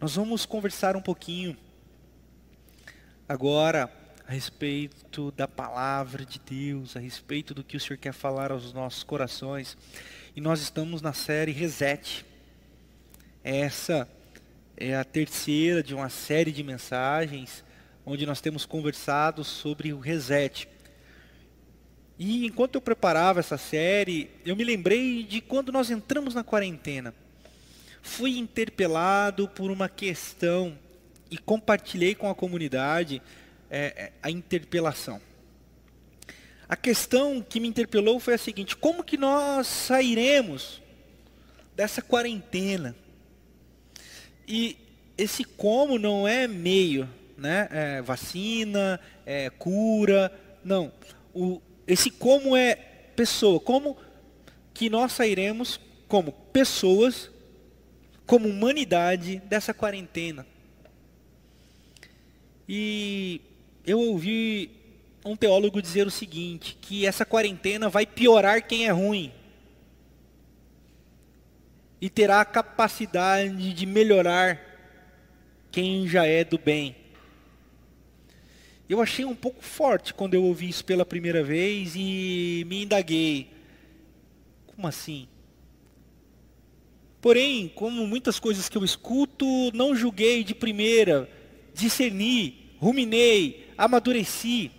Nós vamos conversar um pouquinho agora a respeito da palavra de Deus, a respeito do que o Senhor quer falar aos nossos corações. E nós estamos na série Reset. Essa é a terceira de uma série de mensagens onde nós temos conversado sobre o reset. E enquanto eu preparava essa série, eu me lembrei de quando nós entramos na quarentena. Fui interpelado por uma questão e compartilhei com a comunidade é, é a interpelação. A questão que me interpelou foi a seguinte: como que nós sairemos dessa quarentena? E esse como não é meio, né? É vacina, é cura, não. O, esse como é pessoa, como que nós sairemos como pessoas, como humanidade dessa quarentena. E eu ouvi um teólogo dizer o seguinte, que essa quarentena vai piorar quem é ruim e terá a capacidade de melhorar quem já é do bem. Eu achei um pouco forte quando eu ouvi isso pela primeira vez e me indaguei. Como assim? Porém, como muitas coisas que eu escuto, não julguei de primeira, discerni, ruminei, amadureci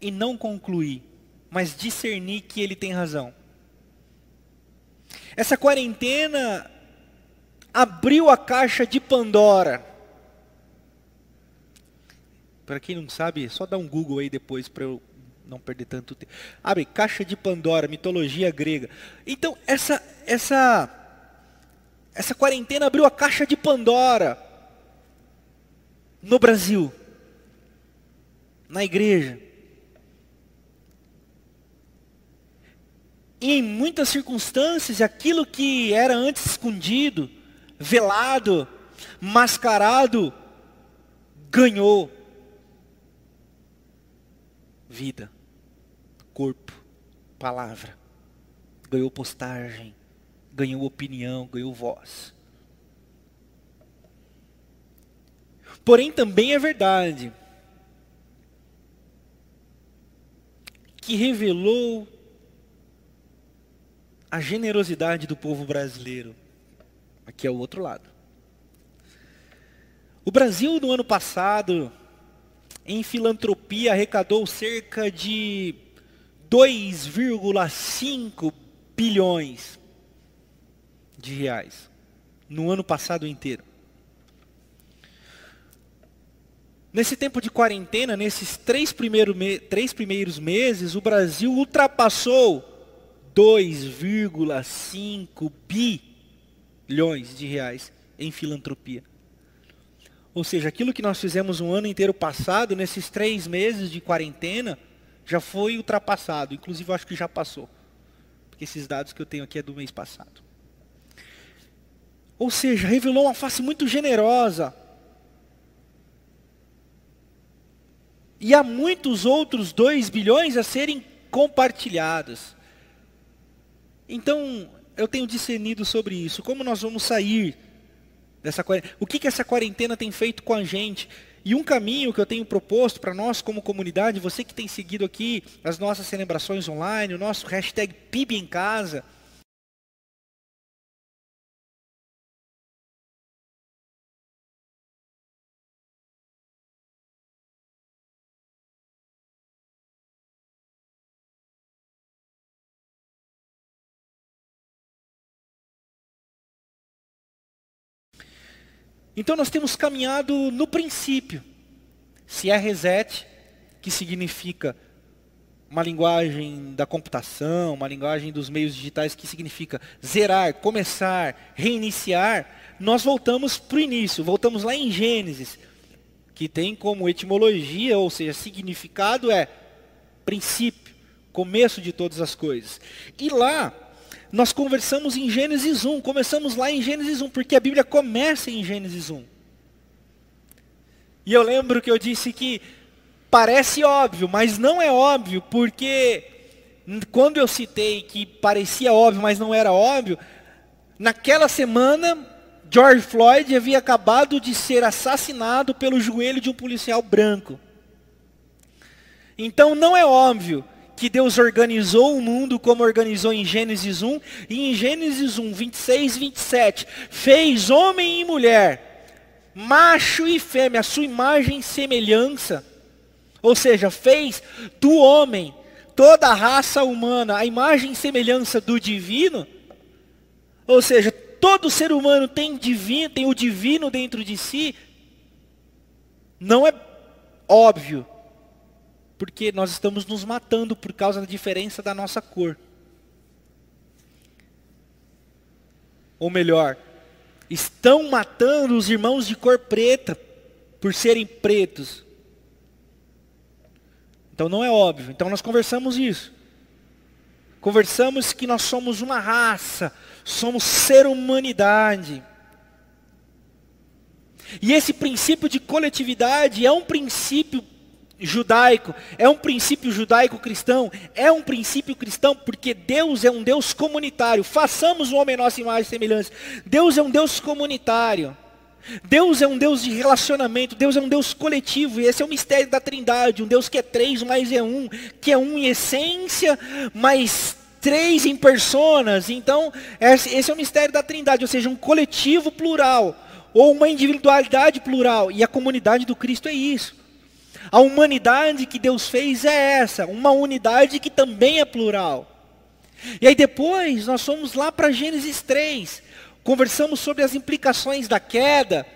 e não concluí, mas discerni que ele tem razão. Essa quarentena abriu a caixa de Pandora. Para quem não sabe, só dá um Google aí depois para eu não perder tanto tempo. Abre caixa de Pandora, mitologia grega. Então, essa essa essa quarentena abriu a caixa de Pandora no Brasil. Na igreja. E em muitas circunstâncias, aquilo que era antes escondido, velado, mascarado, ganhou vida, corpo, palavra, ganhou postagem, ganhou opinião, ganhou voz. Porém, também é verdade que revelou a generosidade do povo brasileiro. Aqui é o outro lado. O Brasil, no ano passado, em filantropia, arrecadou cerca de 2,5 bilhões de reais no ano passado inteiro. Nesse tempo de quarentena, nesses três, primeiro me três primeiros meses, o Brasil ultrapassou 2,5 bilhões de reais em filantropia. Ou seja, aquilo que nós fizemos um ano inteiro passado, nesses três meses de quarentena, já foi ultrapassado. Inclusive, eu acho que já passou. Porque esses dados que eu tenho aqui é do mês passado. Ou seja, revelou uma face muito generosa. E há muitos outros 2 bilhões a serem compartilhados. Então, eu tenho discernido sobre isso. Como nós vamos sair dessa quarentena? O que, que essa quarentena tem feito com a gente? E um caminho que eu tenho proposto para nós como comunidade, você que tem seguido aqui as nossas celebrações online, o nosso hashtag PIB em casa, Então nós temos caminhado no princípio. Se é reset, que significa uma linguagem da computação, uma linguagem dos meios digitais que significa zerar, começar, reiniciar, nós voltamos para o início, voltamos lá em Gênesis, que tem como etimologia, ou seja, significado é princípio, começo de todas as coisas. E lá nós conversamos em Gênesis 1, começamos lá em Gênesis 1, porque a Bíblia começa em Gênesis 1. E eu lembro que eu disse que parece óbvio, mas não é óbvio, porque quando eu citei que parecia óbvio, mas não era óbvio, naquela semana George Floyd havia acabado de ser assassinado pelo joelho de um policial branco. Então não é óbvio que Deus organizou o mundo como organizou em Gênesis 1, e em Gênesis 1, 26 e 27, fez homem e mulher, macho e fêmea, a sua imagem e semelhança. Ou seja, fez do homem toda a raça humana, a imagem e semelhança do divino. Ou seja, todo ser humano tem divino, tem o divino dentro de si. Não é óbvio porque nós estamos nos matando por causa da diferença da nossa cor. Ou melhor, estão matando os irmãos de cor preta por serem pretos. Então não é óbvio. Então nós conversamos isso. Conversamos que nós somos uma raça, somos ser humanidade. E esse princípio de coletividade é um princípio judaico, é um princípio judaico-cristão, é um princípio cristão porque Deus é um Deus comunitário. Façamos o homem nossa imagem e semelhança. Deus é um Deus comunitário. Deus é um Deus de relacionamento, Deus é um Deus coletivo, e esse é o mistério da trindade, um Deus que é três, mas é um, que é um em essência, mas três em personas. Então, esse é o mistério da trindade, ou seja, um coletivo plural, ou uma individualidade plural, e a comunidade do Cristo é isso. A humanidade que Deus fez é essa, uma unidade que também é plural. E aí depois nós fomos lá para Gênesis 3, conversamos sobre as implicações da queda,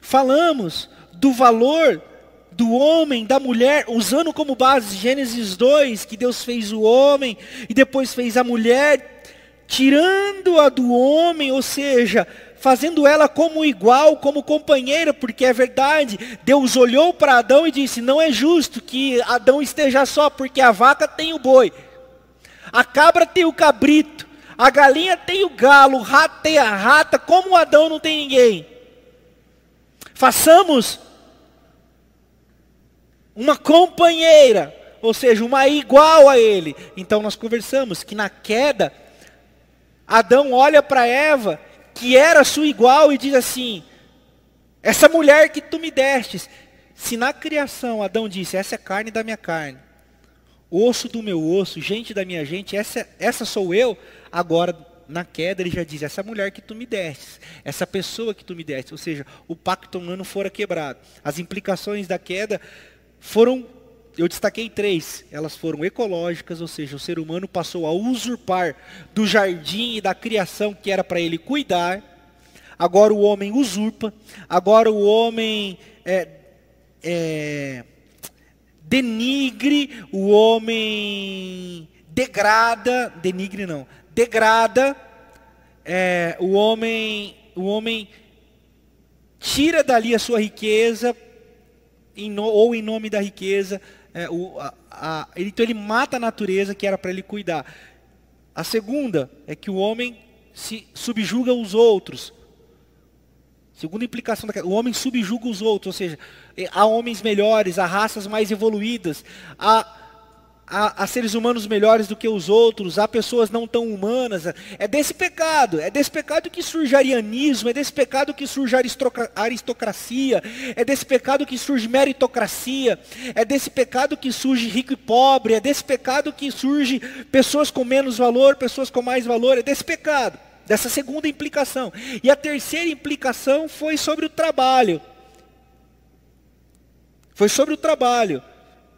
falamos do valor do homem, da mulher, usando como base Gênesis 2, que Deus fez o homem e depois fez a mulher, tirando-a do homem, ou seja, fazendo ela como igual, como companheira, porque é verdade. Deus olhou para Adão e disse: Não é justo que Adão esteja só, porque a vaca tem o boi, a cabra tem o cabrito, a galinha tem o galo, o rato tem a rata, como Adão não tem ninguém. Façamos uma companheira, ou seja, uma igual a ele. Então nós conversamos que na queda, Adão olha para Eva que era sua igual, e diz assim: Essa mulher que tu me destes, se na criação Adão disse: Essa é carne da minha carne, osso do meu osso, gente da minha gente, essa, essa sou eu, agora na queda ele já diz: Essa mulher que tu me destes, essa pessoa que tu me deste, ou seja, o pacto humano fora quebrado. As implicações da queda foram eu destaquei três. Elas foram ecológicas, ou seja, o ser humano passou a usurpar do jardim e da criação que era para ele cuidar. Agora o homem usurpa. Agora o homem é, é, denigre, o homem degrada, denigre não, degrada. É, o homem, o homem tira dali a sua riqueza, em no, ou em nome da riqueza, é, o, a, a, então ele mata a natureza que era para ele cuidar. A segunda é que o homem se subjuga os outros. Segunda implicação o homem subjuga os outros, ou seja, é, há homens melhores, há raças mais evoluídas, há há, seres humanos melhores do que os outros, há pessoas não tão humanas. É desse pecado, é desse pecado que surge arianismo, é desse pecado que surge aristocracia, é desse pecado que surge meritocracia, é desse pecado que surge rico e pobre, é desse pecado que surge pessoas com menos valor, pessoas com mais valor, é desse pecado, dessa segunda implicação. E a terceira implicação foi sobre o trabalho. Foi sobre o trabalho.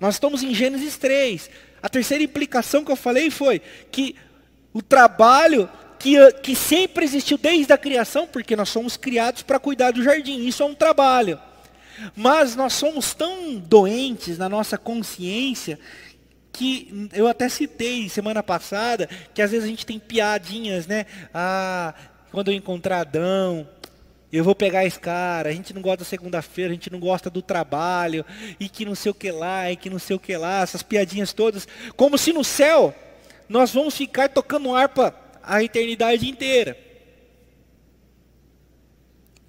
Nós estamos em Gênesis 3. A terceira implicação que eu falei foi que o trabalho que, que sempre existiu desde a criação, porque nós somos criados para cuidar do jardim, isso é um trabalho. Mas nós somos tão doentes na nossa consciência que eu até citei semana passada que às vezes a gente tem piadinhas, né? Ah, quando eu encontrar Adão, eu vou pegar esse cara, a gente não gosta da segunda-feira, a gente não gosta do trabalho, e que não sei o que lá, e que não sei o que lá, essas piadinhas todas, como se no céu nós vamos ficar tocando harpa a eternidade inteira.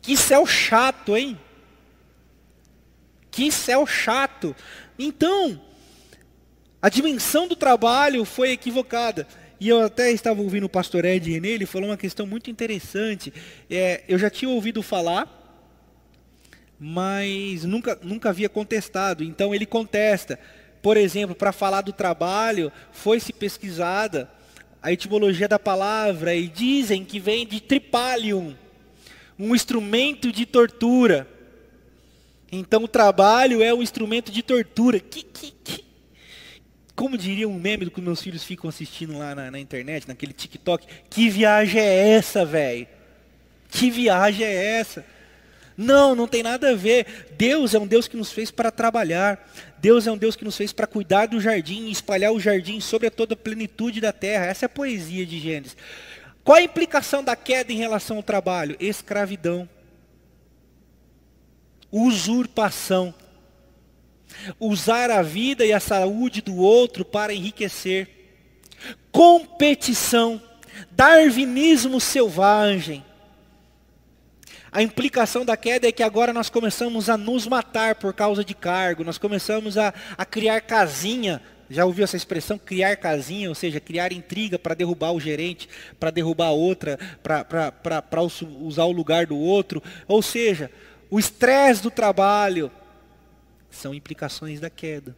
Que céu chato, hein? Que céu chato. Então, a dimensão do trabalho foi equivocada. E eu até estava ouvindo o pastor Ed René, ele falou uma questão muito interessante. É, eu já tinha ouvido falar, mas nunca, nunca havia contestado. Então ele contesta. Por exemplo, para falar do trabalho, foi-se pesquisada a etimologia da palavra e dizem que vem de tripalium, um instrumento de tortura. Então o trabalho é um instrumento de tortura. Que, que, que, como diria um meme que meus filhos ficam assistindo lá na, na internet, naquele TikTok, que viagem é essa, velho? Que viagem é essa? Não, não tem nada a ver. Deus é um Deus que nos fez para trabalhar. Deus é um Deus que nos fez para cuidar do jardim e espalhar o jardim sobre a toda a plenitude da terra. Essa é a poesia de Gênesis. Qual a implicação da queda em relação ao trabalho? Escravidão. Usurpação. Usar a vida e a saúde do outro para enriquecer. Competição. Darwinismo selvagem a implicação da queda é que agora nós começamos a nos matar por causa de cargo, nós começamos a, a criar casinha. Já ouviu essa expressão, criar casinha, ou seja, criar intriga para derrubar o gerente, para derrubar outra, para usar o lugar do outro. Ou seja, o estresse do trabalho são implicações da queda.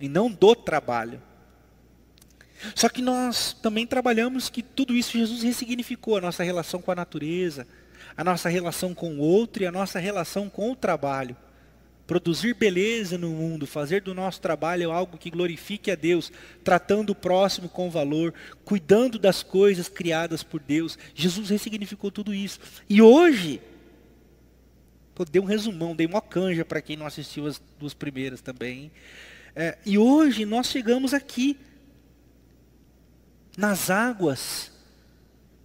E não do trabalho. Só que nós também trabalhamos que tudo isso Jesus ressignificou a nossa relação com a natureza, a nossa relação com o outro e a nossa relação com o trabalho. Produzir beleza no mundo, fazer do nosso trabalho algo que glorifique a Deus, tratando o próximo com valor, cuidando das coisas criadas por Deus. Jesus ressignificou tudo isso. E hoje, pô, dei um resumão, dei uma canja para quem não assistiu as duas primeiras também. É, e hoje nós chegamos aqui, nas águas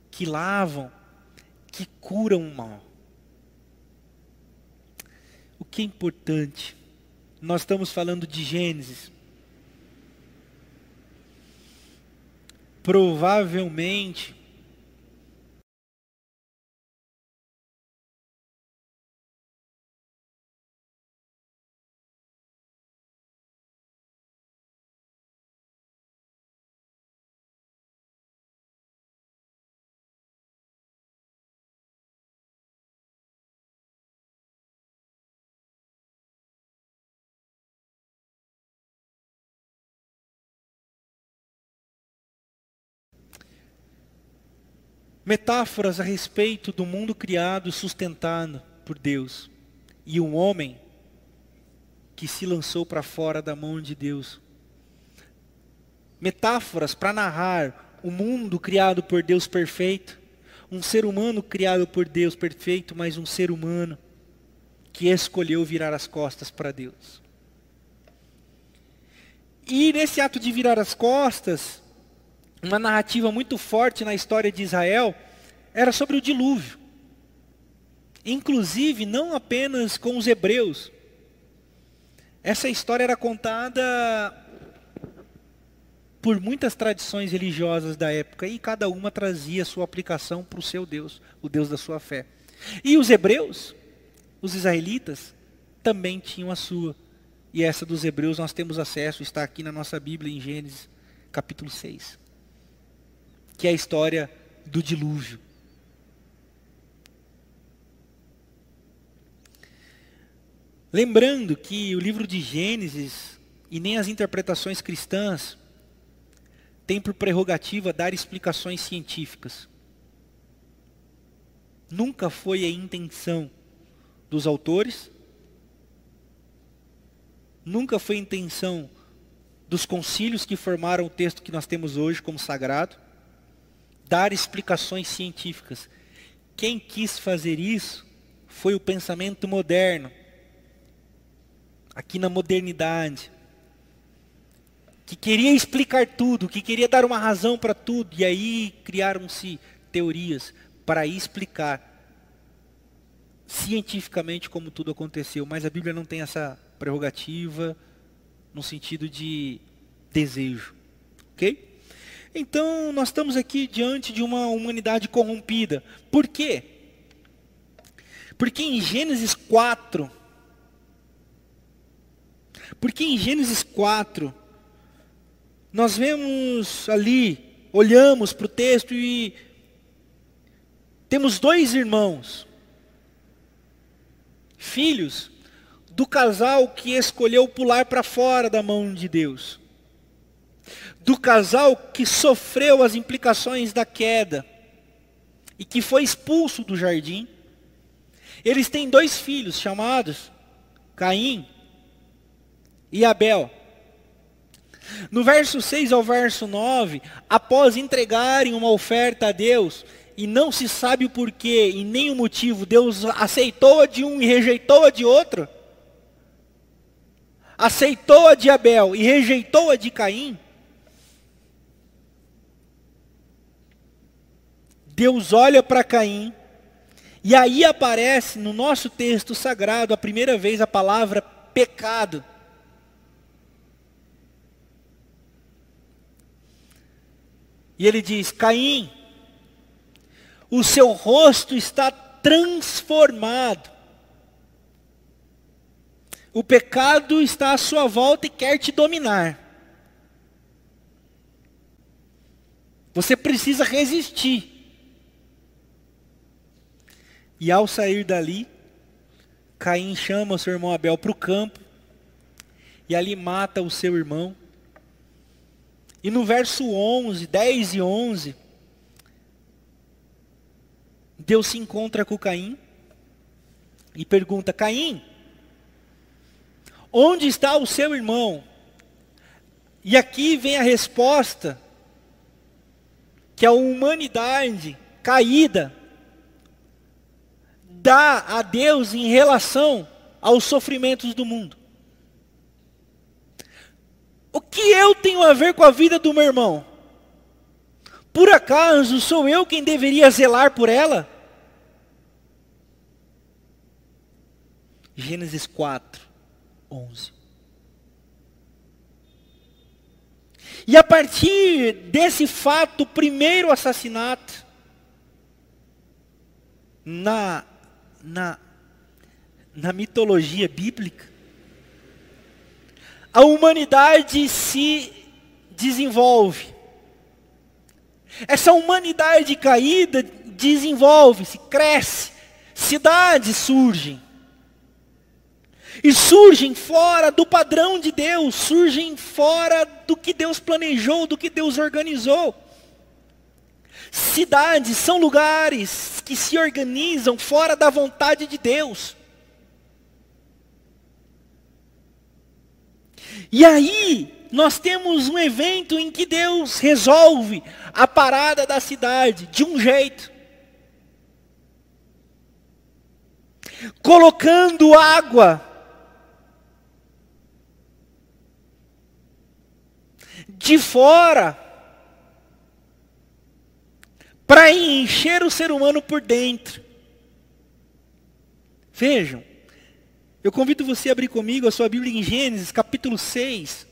que lavam, que curam o mal. O que é importante? Nós estamos falando de Gênesis. Provavelmente metáforas a respeito do mundo criado e sustentado por Deus e um homem que se lançou para fora da mão de Deus. Metáforas para narrar o mundo criado por Deus perfeito, um ser humano criado por Deus perfeito, mas um ser humano que escolheu virar as costas para Deus. E nesse ato de virar as costas, uma narrativa muito forte na história de Israel era sobre o dilúvio. Inclusive, não apenas com os hebreus. Essa história era contada por muitas tradições religiosas da época e cada uma trazia sua aplicação para o seu Deus, o Deus da sua fé. E os hebreus, os israelitas, também tinham a sua. E essa dos hebreus nós temos acesso, está aqui na nossa Bíblia em Gênesis capítulo 6 que é a história do dilúvio. Lembrando que o livro de Gênesis e nem as interpretações cristãs têm por prerrogativa dar explicações científicas. Nunca foi a intenção dos autores, nunca foi a intenção dos concílios que formaram o texto que nós temos hoje como sagrado dar explicações científicas. Quem quis fazer isso foi o pensamento moderno, aqui na modernidade, que queria explicar tudo, que queria dar uma razão para tudo, e aí criaram-se teorias para explicar cientificamente como tudo aconteceu, mas a Bíblia não tem essa prerrogativa no sentido de desejo, ok? Então, nós estamos aqui diante de uma humanidade corrompida. Por quê? Porque em Gênesis 4, porque em Gênesis 4, nós vemos ali, olhamos para o texto e temos dois irmãos, filhos do casal que escolheu pular para fora da mão de Deus, do casal que sofreu as implicações da queda e que foi expulso do jardim. Eles têm dois filhos chamados Caim e Abel. No verso 6 ao verso 9, após entregarem uma oferta a Deus, e não se sabe o porquê e nem o motivo, Deus aceitou a de um e rejeitou a de outro, aceitou a de Abel e rejeitou a de Caim, Deus olha para Caim, e aí aparece no nosso texto sagrado a primeira vez a palavra pecado. E ele diz: Caim, o seu rosto está transformado. O pecado está à sua volta e quer te dominar. Você precisa resistir. E ao sair dali, Caim chama o seu irmão Abel para o campo e ali mata o seu irmão. E no verso 11, 10 e 11, Deus se encontra com Caim e pergunta: Caim, onde está o seu irmão? E aqui vem a resposta que a humanidade caída dá a Deus em relação aos sofrimentos do mundo. O que eu tenho a ver com a vida do meu irmão? Por acaso sou eu quem deveria zelar por ela? Gênesis 4, 11. E a partir desse fato, primeiro assassinato, na, na, na mitologia bíblica, a humanidade se desenvolve. Essa humanidade caída desenvolve-se, cresce, cidades surgem. E surgem fora do padrão de Deus, surgem fora do que Deus planejou, do que Deus organizou. Cidades são lugares que se organizam fora da vontade de Deus. E aí, nós temos um evento em que Deus resolve a parada da cidade de um jeito. Colocando água de fora para encher o ser humano por dentro. Vejam, eu convido você a abrir comigo a sua Bíblia em Gênesis, capítulo 6,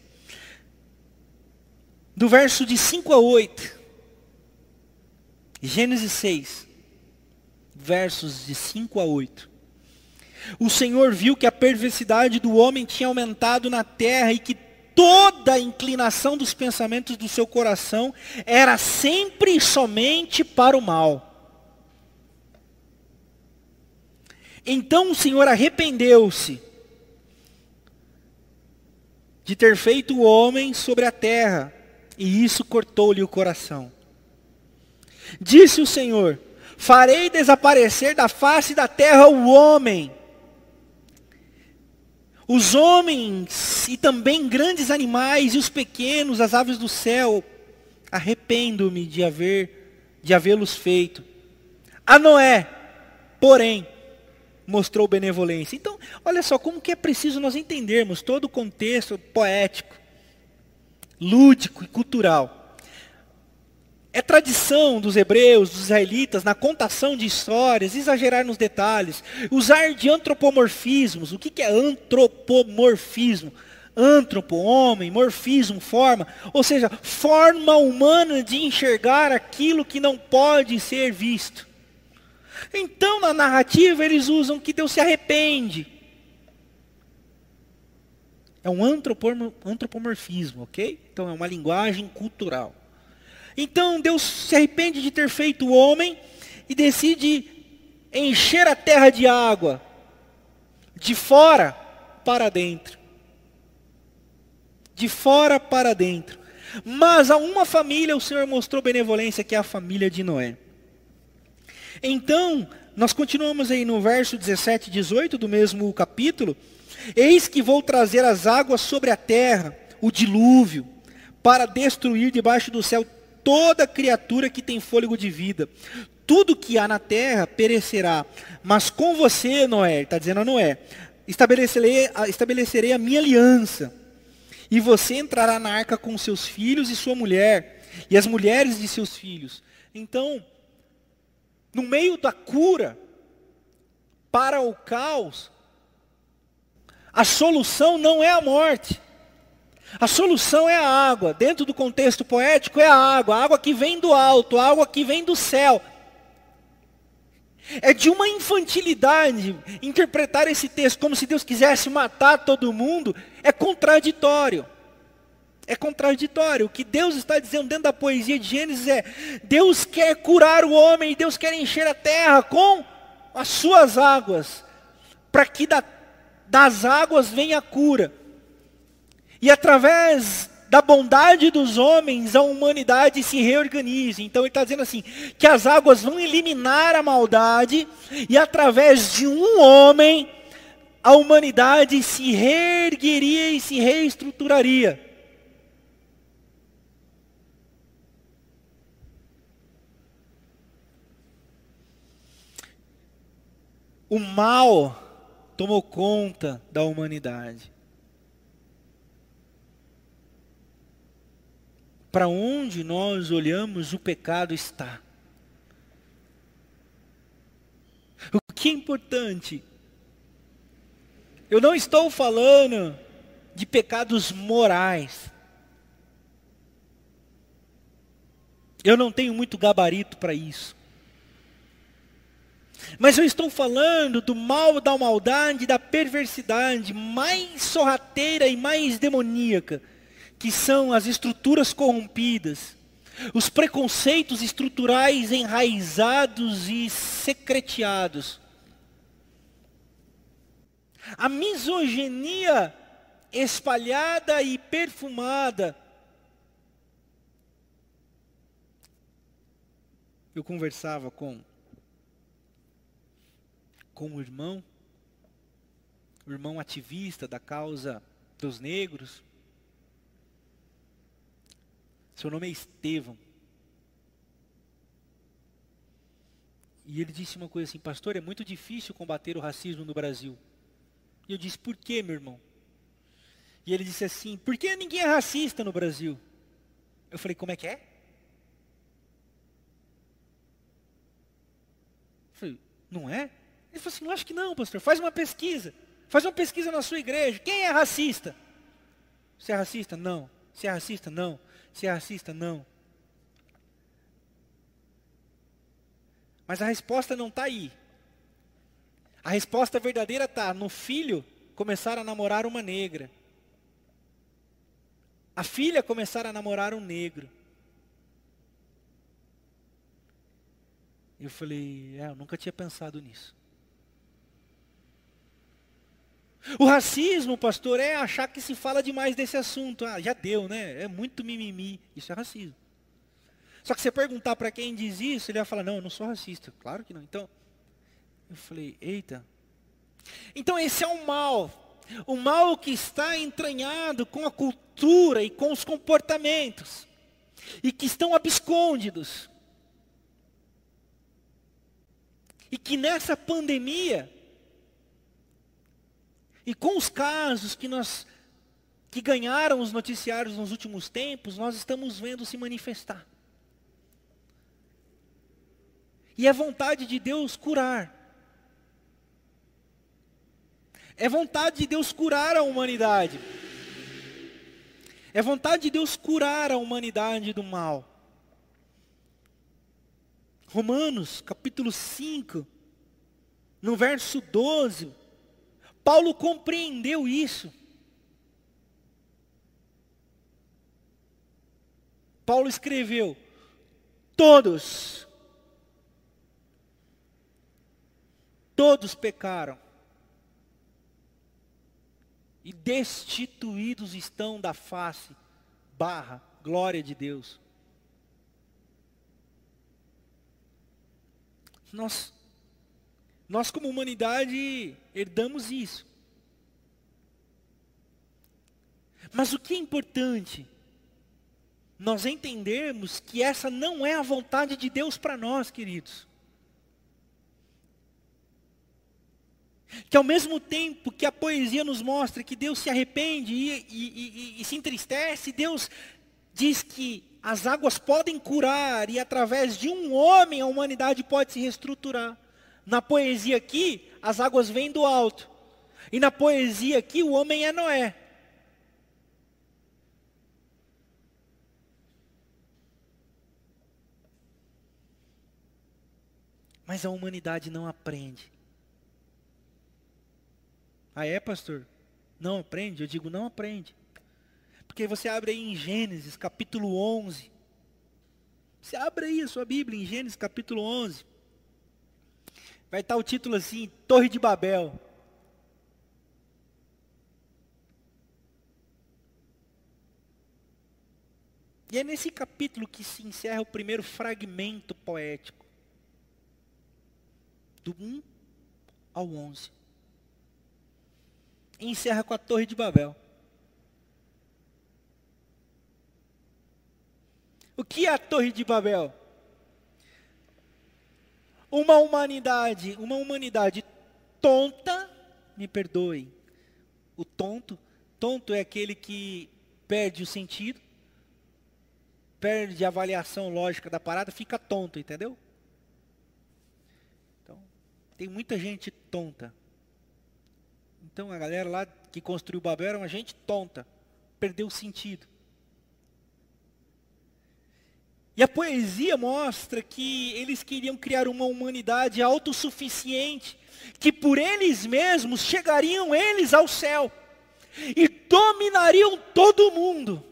do verso de 5 a 8. Gênesis 6, versos de 5 a 8. O Senhor viu que a perversidade do homem tinha aumentado na terra e que toda a inclinação dos pensamentos do seu coração era sempre e somente para o mal. Então o Senhor arrependeu-se de ter feito o homem sobre a terra, e isso cortou-lhe o coração. Disse o Senhor: Farei desaparecer da face da terra o homem, os homens e também grandes animais e os pequenos, as aves do céu. Arrependo-me de haver de havê-los feito. A Noé, porém, mostrou benevolência. Então, olha só como que é preciso nós entendermos todo o contexto poético, lúdico e cultural. É tradição dos hebreus, dos israelitas, na contação de histórias, exagerar nos detalhes, usar de antropomorfismos. O que, é antropomorfismo? Antropo, homem, morfismo, forma. Ou seja, forma humana de enxergar aquilo que não pode ser visto. Então, na narrativa, eles usam que Deus se arrepende. É um antropomorfismo, ok? Então é uma linguagem cultural. Então Deus se arrepende de ter feito o homem e decide encher a terra de água, de fora para dentro. De fora para dentro. Mas a uma família o Senhor mostrou benevolência, que é a família de Noé. Então, nós continuamos aí no verso 17 e 18 do mesmo capítulo. Eis que vou trazer as águas sobre a terra, o dilúvio, para destruir debaixo do céu toda criatura que tem fôlego de vida. Tudo que há na terra perecerá. Mas com você, Noé, está dizendo a Noé, estabelecerei, estabelecerei a minha aliança. E você entrará na arca com seus filhos e sua mulher, e as mulheres de seus filhos. Então, no meio da cura para o caos, a solução não é a morte. A solução é a água. Dentro do contexto poético é a água, a água que vem do alto, a água que vem do céu. É de uma infantilidade interpretar esse texto como se Deus quisesse matar todo mundo, é contraditório. É contraditório. O que Deus está dizendo dentro da poesia de Gênesis é: Deus quer curar o homem, Deus quer encher a terra com as suas águas, para que da, das águas venha a cura. E através da bondade dos homens, a humanidade se reorganize. Então ele está dizendo assim, que as águas vão eliminar a maldade, e através de um homem, a humanidade se reergueria e se reestruturaria. O mal tomou conta da humanidade. Para onde nós olhamos, o pecado está. O que é importante? Eu não estou falando de pecados morais. Eu não tenho muito gabarito para isso. Mas eu estou falando do mal, da maldade, da perversidade mais sorrateira e mais demoníaca que são as estruturas corrompidas, os preconceitos estruturais enraizados e secreteados, a misoginia espalhada e perfumada. Eu conversava com com um irmão, um irmão ativista da causa dos negros, seu nome é Estevão. E ele disse uma coisa assim, pastor, é muito difícil combater o racismo no Brasil. E eu disse, por quê, meu irmão? E ele disse assim, por que ninguém é racista no Brasil? Eu falei, como é que é? Eu falei, não é? Ele falou assim, não acho que não, pastor, faz uma pesquisa. Faz uma pesquisa na sua igreja. Quem é racista? Você é racista? Não. Você é racista? Não. Ser racista? Não. Mas a resposta não está aí. A resposta verdadeira está no filho começar a namorar uma negra. A filha começar a namorar um negro. Eu falei, é, eu nunca tinha pensado nisso. O racismo, pastor, é achar que se fala demais desse assunto. Ah, já deu, né? É muito mimimi. Isso é racismo. Só que você perguntar para quem diz isso, ele vai falar: Não, eu não sou racista. Claro que não. Então, eu falei: Eita. Então, esse é o mal. O mal que está entranhado com a cultura e com os comportamentos. E que estão abscôndidos. E que nessa pandemia e com os casos que nós que ganharam os noticiários nos últimos tempos, nós estamos vendo se manifestar. E é vontade de Deus curar. É vontade de Deus curar a humanidade. É vontade de Deus curar a humanidade do mal. Romanos, capítulo 5, no verso 12, Paulo compreendeu isso. Paulo escreveu: todos, todos pecaram e destituídos estão da face, barra, glória de Deus. Nós nós como humanidade herdamos isso. Mas o que é importante? Nós entendermos que essa não é a vontade de Deus para nós, queridos. Que ao mesmo tempo que a poesia nos mostra que Deus se arrepende e, e, e, e, se entristece, Deus diz que as águas podem curar e através de um homem a humanidade pode se reestruturar. Na poesia aqui, as águas vêm do alto. E na poesia aqui, o homem é Noé. Mas a humanidade não aprende. Ah, é, pastor? Não aprende? Eu digo, não aprende. Porque você abre aí em Gênesis, capítulo 11. Você abre aí a sua Bíblia em Gênesis, capítulo 11. Vai estar o título assim, Torre de Babel. E é nesse capítulo que se encerra o primeiro fragmento poético do 1 ao 11. E encerra com a Torre de Babel. O que é a Torre de Babel? Uma humanidade, uma humanidade tonta, me perdoe. O tonto, tonto é aquele que perde o sentido, perde a avaliação lógica da parada, fica tonto, entendeu? Tem muita gente tonta. Então a galera lá que construiu Babel era uma gente tonta. Perdeu o sentido. E a poesia mostra que eles queriam criar uma humanidade autossuficiente, que por eles mesmos chegariam eles ao céu e dominariam todo o mundo.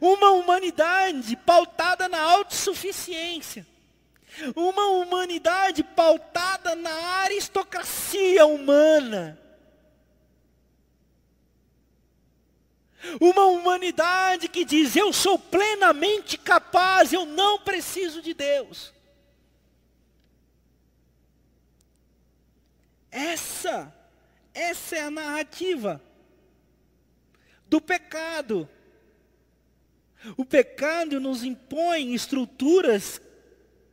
Uma humanidade pautada na autossuficiência. Uma humanidade pautada na aristocracia humana. Uma humanidade que diz: Eu sou plenamente capaz, eu não preciso de Deus. Essa, essa é a narrativa do pecado o pecado nos impõe estruturas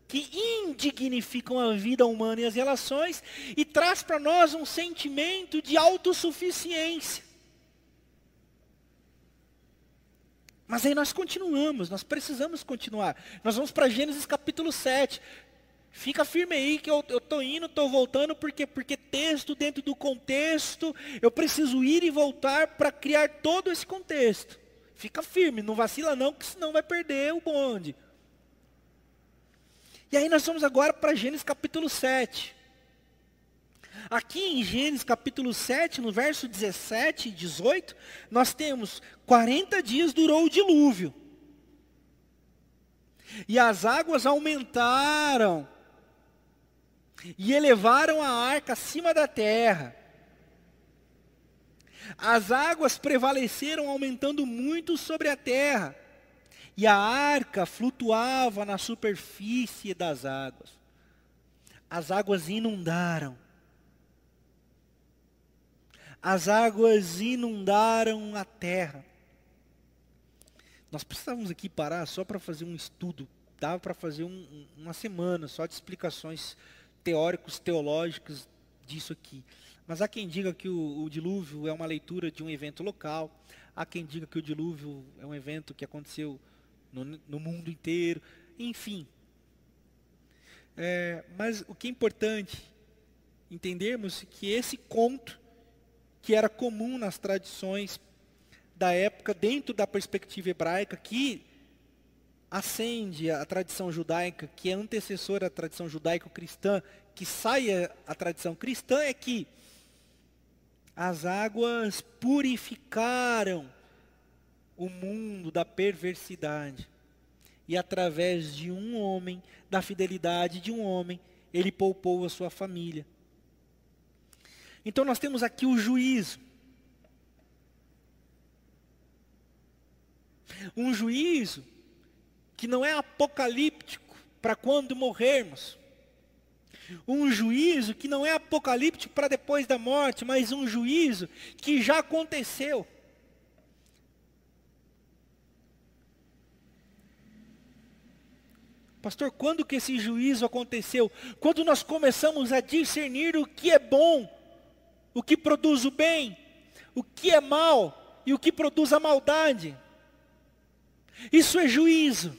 que indignificam a vida humana e as relações e traz para nós um sentimento de autossuficiência. Mas aí nós continuamos, nós precisamos continuar. Nós vamos para Gênesis capítulo 7. Fica firme aí que eu estou indo, estou voltando, porque, porque texto dentro do contexto, eu preciso ir e voltar para criar todo esse contexto. Fica firme, não vacila não, que senão vai perder o bonde. E aí nós vamos agora para Gênesis capítulo 7. Aqui em Gênesis capítulo 7, no verso 17 e 18, nós temos 40 dias durou o dilúvio. E as águas aumentaram e elevaram a arca acima da terra. As águas prevaleceram, aumentando muito sobre a terra, e a arca flutuava na superfície das águas. As águas inundaram. As águas inundaram a terra. Nós precisávamos aqui parar só para fazer um estudo. Dava para fazer um, uma semana só de explicações teóricos, teológicas disso aqui. Mas há quem diga que o, o, dilúvio é uma leitura de um evento local, há quem diga que o dilúvio é um evento que aconteceu no, no mundo inteiro, enfim. É, mas o que é importante entendermos que esse conto, que era comum nas tradições da época, dentro da perspectiva hebraica, que acende a tradição judaica, que é antecessora à tradição judaico-cristã, que sai a tradição cristã, é que As águas purificaram o mundo da perversidade. E através de um homem, da fidelidade de um homem, ele poupou a sua família. Então nós temos aqui o juízo. Um juízo que não é apocalíptico para quando morrermos. Um juízo que não é apocalíptico para depois da morte, mas um juízo que já aconteceu. Pastor, quando que esse juízo aconteceu? Quando nós começamos a discernir o que é bom o que produz o bem, o que é mal e o que produz a maldade. Isso é juízo.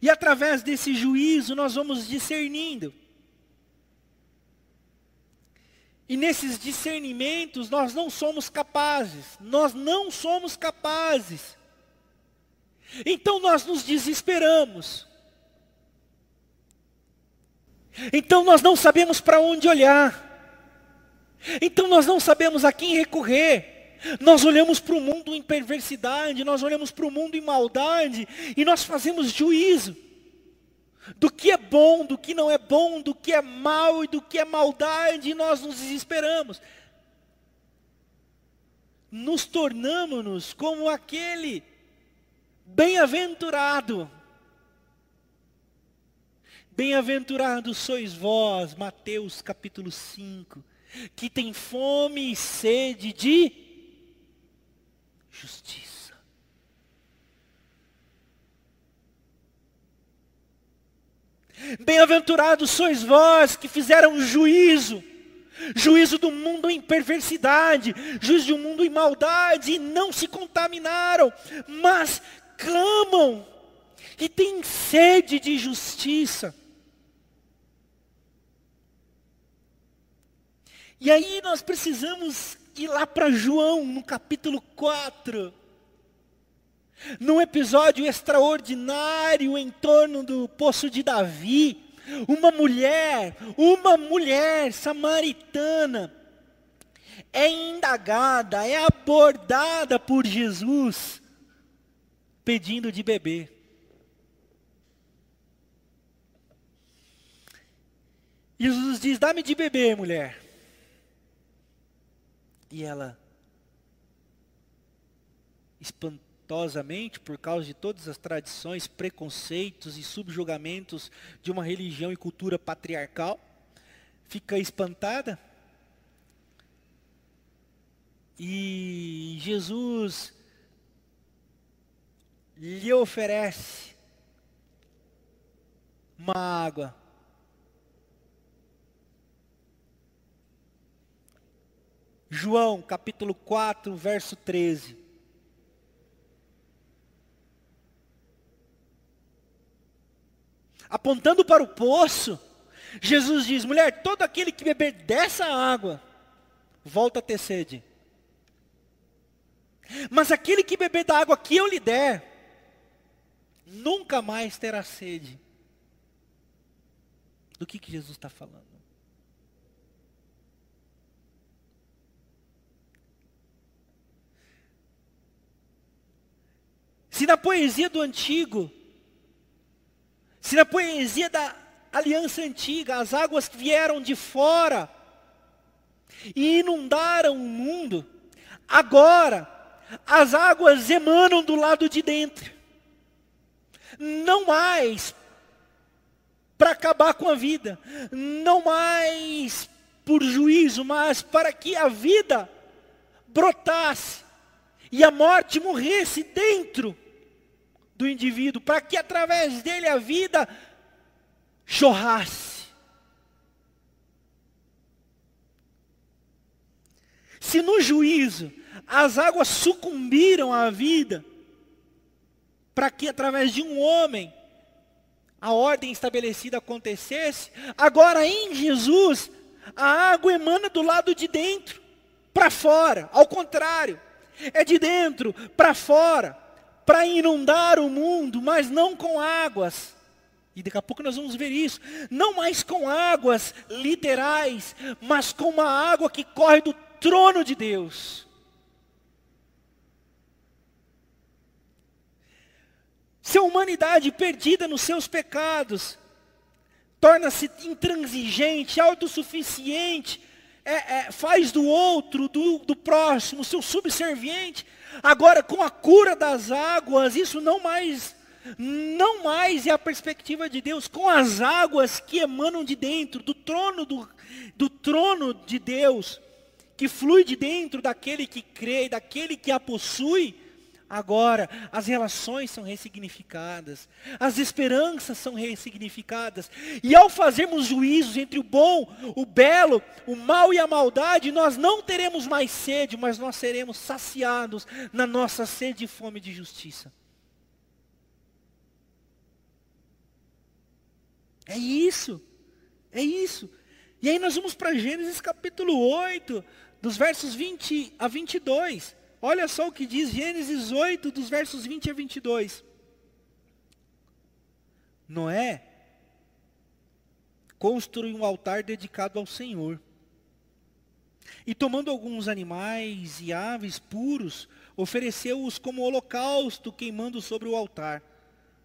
E através desse juízo nós vamos discernindo. E nesses discernimentos nós não somos capazes, nós não somos capazes. Então nós nos desesperamos. Então nós não sabemos para onde olhar. Então nós não sabemos a quem recorrer. Nós olhamos para o mundo em perversidade, nós olhamos para o mundo em maldade e nós fazemos juízo do que é bom, do que não é bom, do que é mal e do que é maldade, e nós nos desesperamos. Nos tornamos como aquele bem-aventurado Bem-aventurados sois vós, Mateus capítulo 5, que tem fome e sede de justiça. Bem-aventurados sois vós que fizeram juízo, juízo do mundo em perversidade, juízo um mundo em maldade, e não se contaminaram, mas clamam e têm sede de justiça. E aí nós precisamos ir lá para João, no capítulo 4. Num episódio extraordinário em torno do poço de Davi, uma mulher, uma mulher samaritana, é indagada, é abordada por Jesus, pedindo de beber. Jesus diz: Dá-me de beber, mulher. E ela, espantosamente, por causa de todas as tradições, preconceitos e subjugamentos de uma religião e cultura patriarcal, fica espantada. E Jesus lhe oferece uma água João capítulo 4, verso 13. Apontando para o poço, Jesus diz: mulher, todo aquele que beber dessa água, volta a ter sede. Mas aquele que beber da água que eu lhe der, nunca mais terá sede. Do que, que Jesus está falando? Se na poesia do antigo, se na poesia da aliança antiga, as águas vieram de fora e inundaram o mundo, agora as águas emanam do lado de dentro. Não mais para acabar com a vida, não mais por juízo, mas para que a vida brotasse e a morte morresse dentro do indivíduo, para que através dele a vida chorrasse. Se no juízo as águas sucumbiram à vida, para que através de um homem a ordem estabelecida acontecesse, agora em Jesus a água emana do lado de dentro para fora, ao contrário, é de dentro para fora para inundar o mundo, mas não com águas E daqui a pouco nós vamos ver isso. Não mais com águas literais, mas com uma água que corre do trono de Deus. Se a humanidade perdida nos seus pecados torna-se intransigente, autossuficiente, é, é, faz do outro, do, do próximo, seu subserviente, agora com a cura das águas, isso não mais não mais é a perspectiva de Deus com as águas que emanam de dentro, do trono do, do trono de Deus, que flui de dentro daquele que crê, daquele que a possui. Agora, as relações são ressignificadas, as esperanças são ressignificadas, e ao fazermos juízos entre o bom, o belo, o mal e a maldade, nós não teremos mais sede, mas nós seremos saciados na nossa sede e fome de justiça. É isso. É isso. E aí nós vamos para Gênesis capítulo 8, dos versos 20 a 22. Olha só o que diz Gênesis 8, dos versos 20 a 22. Noé construiu um altar dedicado ao Senhor. E tomando alguns animais e aves puros, ofereceu-os como holocausto, queimando sobre o altar.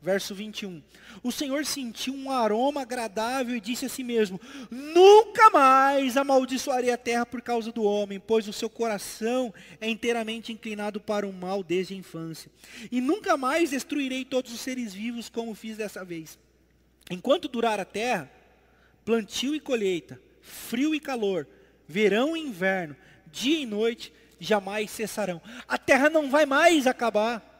Verso 21. O Senhor sentiu um aroma agradável e disse a si mesmo: Nunca mais amaldiçoarei a terra por causa do homem, pois o seu coração é inteiramente inclinado para o mal desde a infância. E nunca mais destruirei todos os seres vivos como fiz dessa vez. Enquanto durar a terra, plantio e colheita, frio e calor, verão e inverno, dia e noite, jamais cessarão. A terra não vai mais acabar.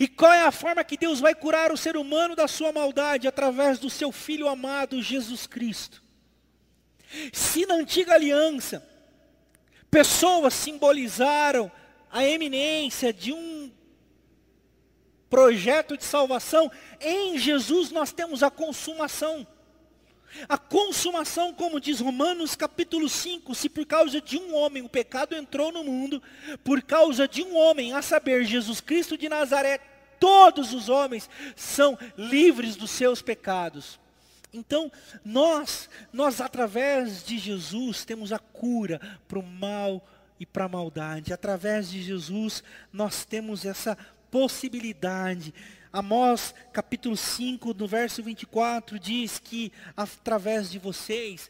E qual é a forma que Deus vai curar o ser humano da sua maldade? Através do seu Filho amado, Jesus Cristo. Se na antiga aliança, pessoas simbolizaram a eminência de um projeto de salvação, em Jesus nós temos a consumação. A consumação, como diz Romanos capítulo 5, se por causa de um homem o pecado entrou no mundo, por causa de um homem, a saber, Jesus Cristo de Nazaré, todos os homens são livres dos seus pecados. Então, nós, nós através de Jesus temos a cura para o mal e para a maldade. Através de Jesus nós temos essa possibilidade Amós capítulo 5, no verso 24, diz que através de vocês,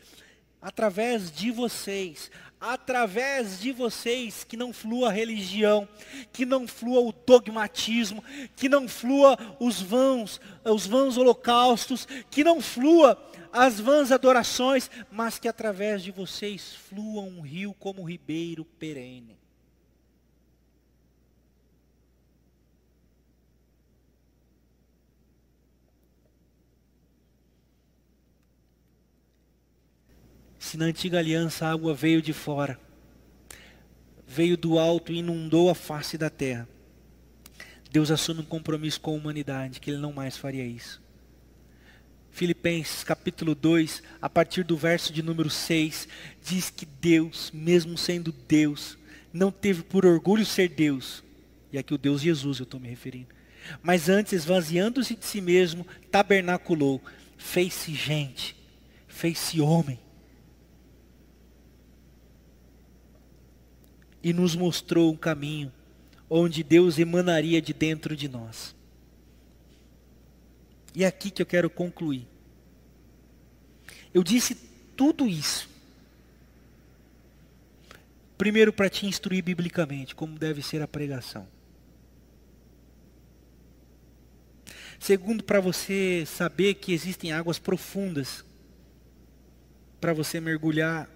através de vocês, através de vocês, que não flua a religião, que não flua o dogmatismo, que não flua os vãos, os vãos holocaustos, que não flua as vãs adorações, mas que através de vocês flua um rio como ribeiro perene. Se na antiga aliança a água veio de fora, veio do alto e inundou a face da terra, Deus assume um compromisso com a humanidade, que Ele não mais faria isso. Filipenses capítulo 2, a partir do verso de número 6, diz que Deus, mesmo sendo Deus, não teve por orgulho ser Deus, e aqui o Deus Jesus eu estou me referindo, mas antes, esvaziando-se de si mesmo, tabernaculou, fez-se gente, fez-se homem, e nos mostrou um caminho onde Deus emanaria de dentro de nós. E é aqui que eu quero concluir. Eu disse tudo isso. Primeiro, para te instruir biblicamente, como deve ser a pregação. Segundo, para você saber que existem águas profundas para você mergulhar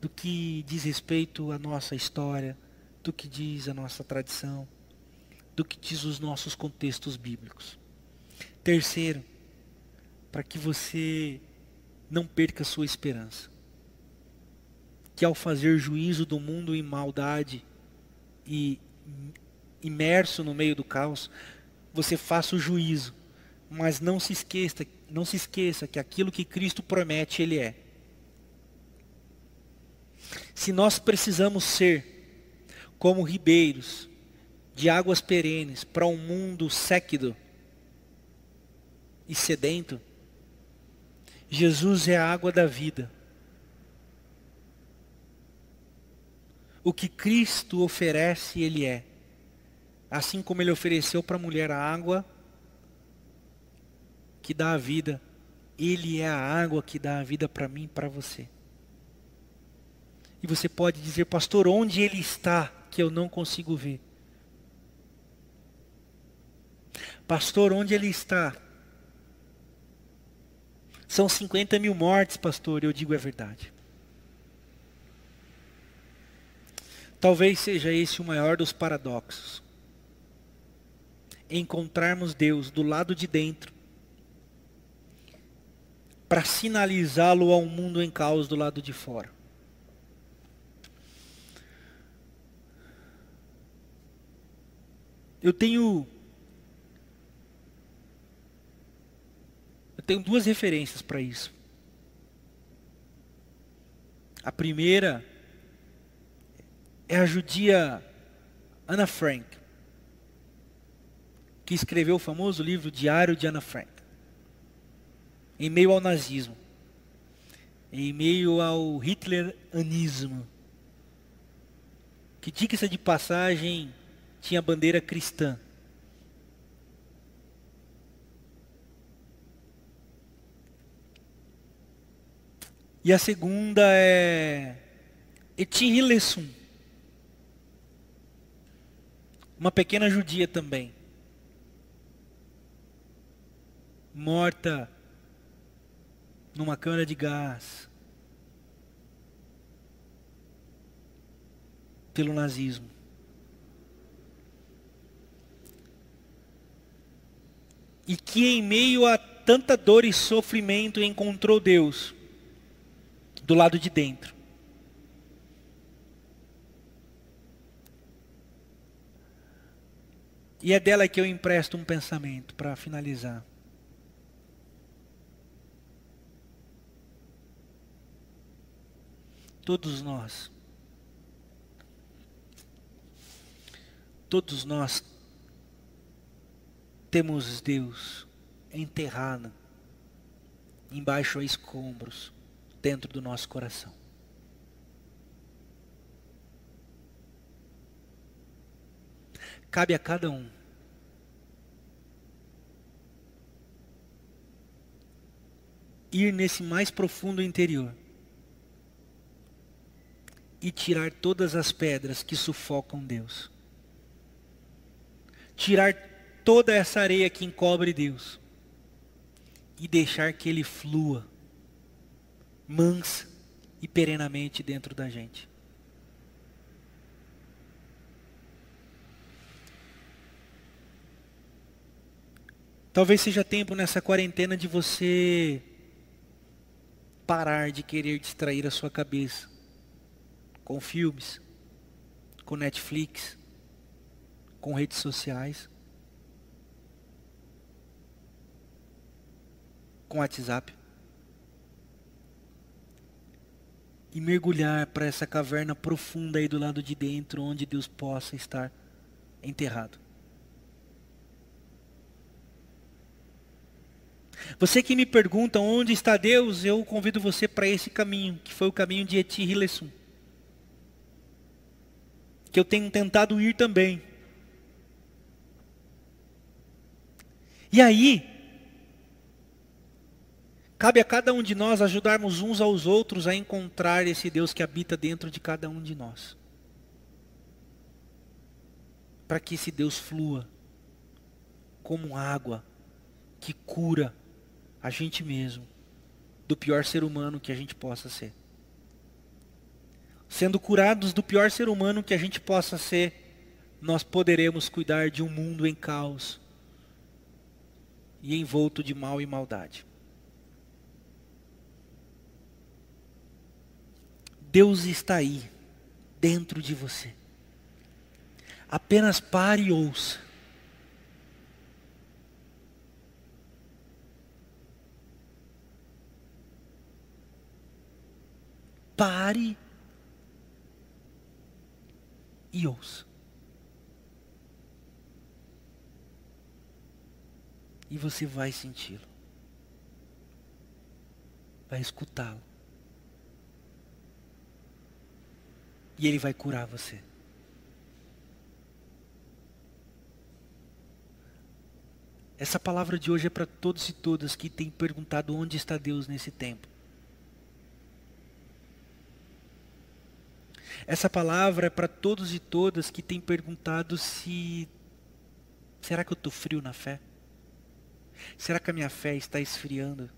do que diz respeito à nossa história, do que diz a nossa tradição, do que diz os nossos contextos bíblicos. Terceiro, para que você não perca sua esperança. Que ao fazer juízo do mundo em maldade e imerso no meio do caos, você faça o juízo, mas não se esqueça, não se esqueça que aquilo que Cristo promete, ele é. Se nós precisamos ser como ribeiros de águas perenes para um mundo séquido, e sedento, Jesus é a água da vida. O que Cristo oferece, Ele é. Assim como Ele ofereceu para a mulher a água que dá a vida, Ele é a água que dá a vida para mim e para você. E você pode dizer, pastor, onde Ele está que eu não consigo ver? Pastor, onde Ele está? São 50 mil mortes, pastor, eu digo é verdade. Talvez seja esse o maior dos paradoxos. Encontrarmos Deus do lado de dentro para sinalizá-lo ao mundo em caos do lado de fora. Eu tenho eu tenho duas referências para isso. A primeira é a judia Anna Frank, que escreveu o famoso livro Diário de Anna Frank, em meio ao nazismo, em meio ao hitleranismo, que diga-se de passagem, tinha bandeira cristã. E a segunda é Etienne Lessum uma pequena judia também, morta numa câmara de gás pelo nazismo. E que em meio a tanta dor e sofrimento encontrou Deus do lado de dentro. E é dela que eu empresto um pensamento para finalizar. Todos nós, todos nós temos Deus enterrado embaixo a escombros dentro do nosso coração. Cabe a cada um. Ir nesse mais profundo interior e tirar todas as pedras que sufocam Deus. Tirar toda essa areia que encobre Deus e deixar que Ele flua mansa e perenamente dentro da gente. Talvez seja tempo nessa quarentena de você parar de querer distrair a sua cabeça com filmes, com Netflix, com redes sociais, com WhatsApp. E mergulhar para essa caverna profunda aí do lado de dentro, onde Deus possa estar enterrado. Você que me pergunta onde está Deus, eu convido você para esse caminho, que foi o caminho de Eti. Que eu tenho tentado ir também. E aí, cabe a cada um de nós ajudarmos uns aos outros a encontrar esse Deus que habita dentro de cada um de nós. Para que esse Deus flua como água que cura a gente mesmo do pior ser humano que a gente possa ser. Sendo curados do pior ser humano que a gente possa ser, nós poderemos cuidar de um mundo em caos e envolto de mal e maldade. Deus está aí, dentro de você. Apenas pare e ouça. pare e ouça. E você vai senti-lo. vai escutá-lo. E ele vai curar você. Essa palavra de hoje é para todos e todas que têm perguntado onde está Deus nesse tempo. Essa palavra é para todos e todas que têm perguntado se será que eu estou frio na fé? Será que a minha fé está esfriando?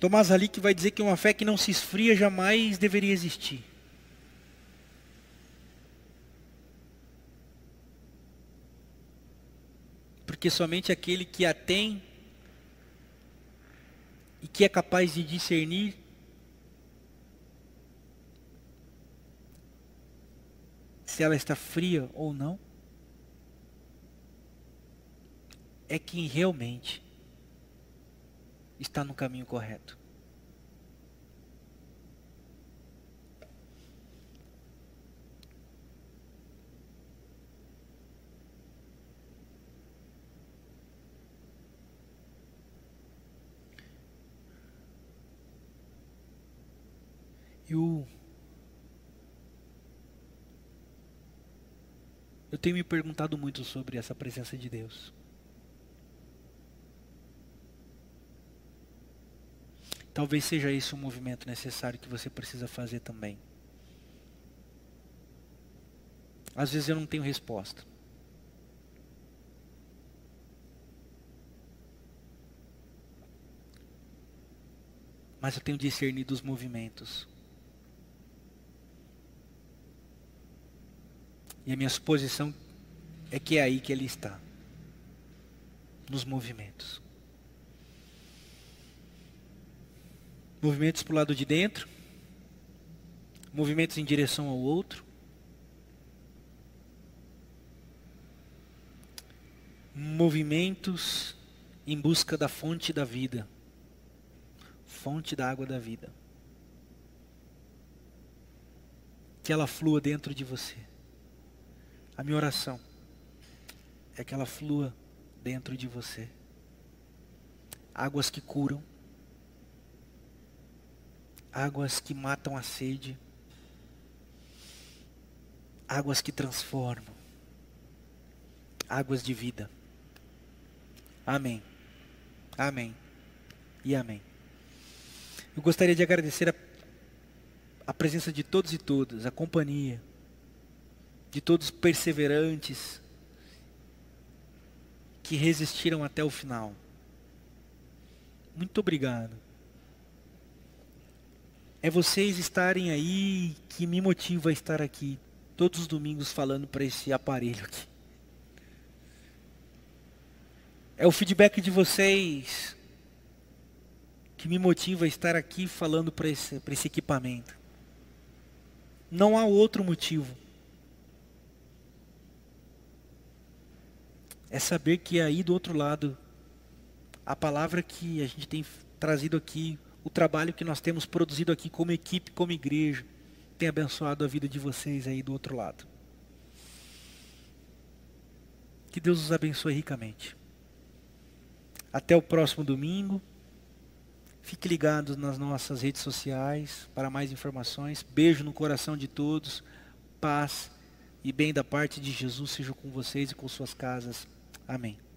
Tomás ali que vai dizer que uma fé que não se esfria jamais deveria existir. Porque somente aquele que a tem e que é capaz de discernir se ela está fria ou não, é quem realmente está no caminho correto. E o Eu tenho me perguntado muito sobre essa presença de Deus. Talvez seja esse um movimento necessário que você precisa fazer também. Às vezes eu não tenho resposta. Mas eu tenho discernido os movimentos. E a minha suposição é que é aí que ele está nos movimentos. Movimentos para o lado de dentro, movimentos em direção ao outro, movimentos em busca da fonte da vida, fonte da água da vida. Que ela flua dentro de você. A minha oração é que ela flua dentro de você. Águas que curam, águas que matam a sede, águas que transformam, águas de vida. Amém. Amém. E amém. Eu gostaria de agradecer a, a presença de todos e todas, a companhia de todos perseverantes que resistiram até o final. Muito obrigado. É vocês estarem aí que me motiva a estar aqui todos os domingos falando para esse aparelho aqui. É o feedback de vocês que me motiva a estar aqui falando para esse, esse equipamento. Não há outro motivo. é saber que aí do outro lado, a palavra que a gente tem trazido aqui, o trabalho que nós temos produzido aqui como equipe, como igreja, tem abençoado a vida de vocês aí do outro lado. Que Deus os abençoe ricamente. Até o próximo domingo. Fique ligados nas nossas redes sociais para mais informações. Beijo no coração de todos. Paz e bem da parte de Jesus seja com vocês e com suas casas. Amém.